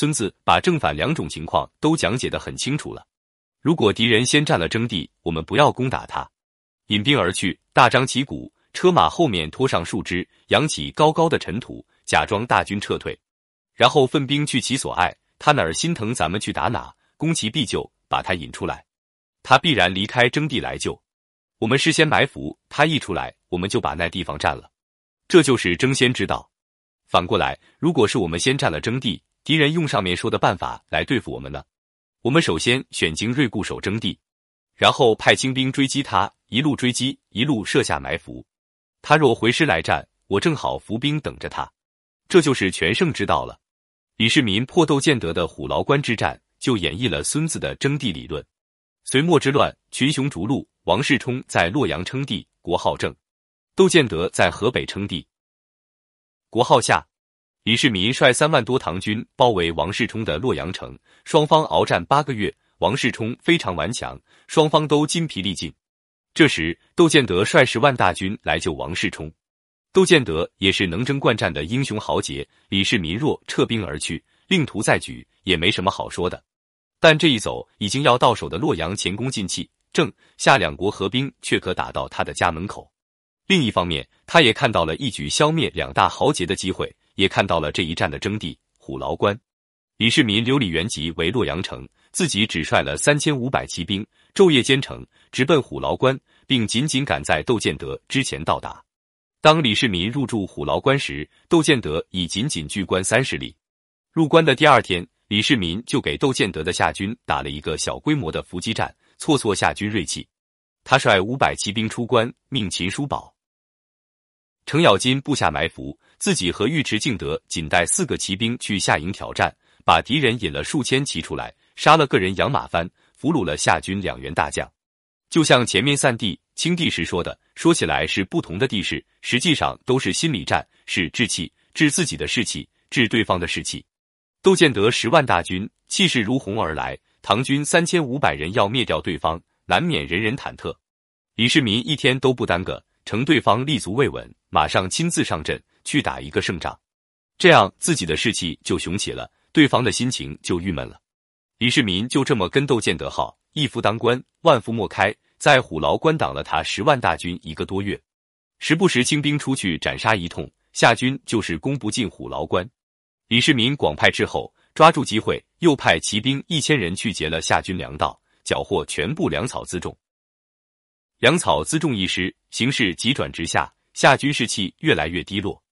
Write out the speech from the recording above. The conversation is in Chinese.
孙子把正反两种情况都讲解得很清楚了。如果敌人先占了征地，我们不要攻打他，引兵而去，大张旗鼓，车马后面拖上树枝，扬起高高的尘土，假装大军撤退，然后分兵去其所爱，他哪儿心疼咱们去打哪，攻其必救，把他引出来，他必然离开征地来救。我们事先埋伏，他一出来，我们就把那地方占了，这就是争先之道。反过来，如果是我们先占了征地，敌人用上面说的办法来对付我们呢？我们首先选精锐固守征地，然后派精兵追击他，一路追击，一路设下埋伏。他若回师来战，我正好伏兵等着他，这就是全胜之道了。李世民破窦建德的虎牢关之战，就演绎了孙子的征地理论。隋末之乱，群雄逐鹿，王世充在洛阳称帝，国号正；窦建德在河北称帝。国号夏，李世民率三万多唐军包围王世充的洛阳城，双方鏖战八个月，王世充非常顽强，双方都筋疲力尽。这时，窦建德率十万大军来救王世充。窦建德也是能征惯战的英雄豪杰，李世民若撤兵而去，另图再举，也没什么好说的。但这一走，已经要到手的洛阳前功尽弃，正夏两国合兵却可打到他的家门口。另一方面，他也看到了一举消灭两大豪杰的机会，也看到了这一战的征地虎牢关。李世民留李元吉为洛阳城，自己只率了三千五百骑兵，昼夜兼程，直奔虎牢关，并紧紧赶在窦建德之前到达。当李世民入驻虎牢关时，窦建德已紧紧距关三十里。入关的第二天，李世民就给窦建德的夏军打了一个小规模的伏击战，挫挫夏军锐气。他率五百骑兵出关，命秦叔宝。程咬金布下埋伏，自己和尉迟敬德仅带四个骑兵去夏营挑战，把敌人引了数千骑出来，杀了个人仰马翻，俘虏了夏军两员大将。就像前面散地清帝时说的，说起来是不同的地势，实际上都是心理战，是志气，治自己的士气，治对方的士气。窦建德十万大军气势如虹而来，唐军三千五百人要灭掉对方，难免人人忐忑。李世民一天都不耽搁。趁对方立足未稳，马上亲自上阵去打一个胜仗，这样自己的士气就雄起了，对方的心情就郁闷了。李世民就这么跟窦建德耗，一夫当关，万夫莫开，在虎牢关挡了他十万大军一个多月，时不时清兵出去斩杀一通，夏军就是攻不进虎牢关。李世民广派斥候，抓住机会，又派骑兵一千人去劫了夏军粮道，缴获全部粮草辎重。粮草辎重一失，形势急转直下，夏军士气越来越低落。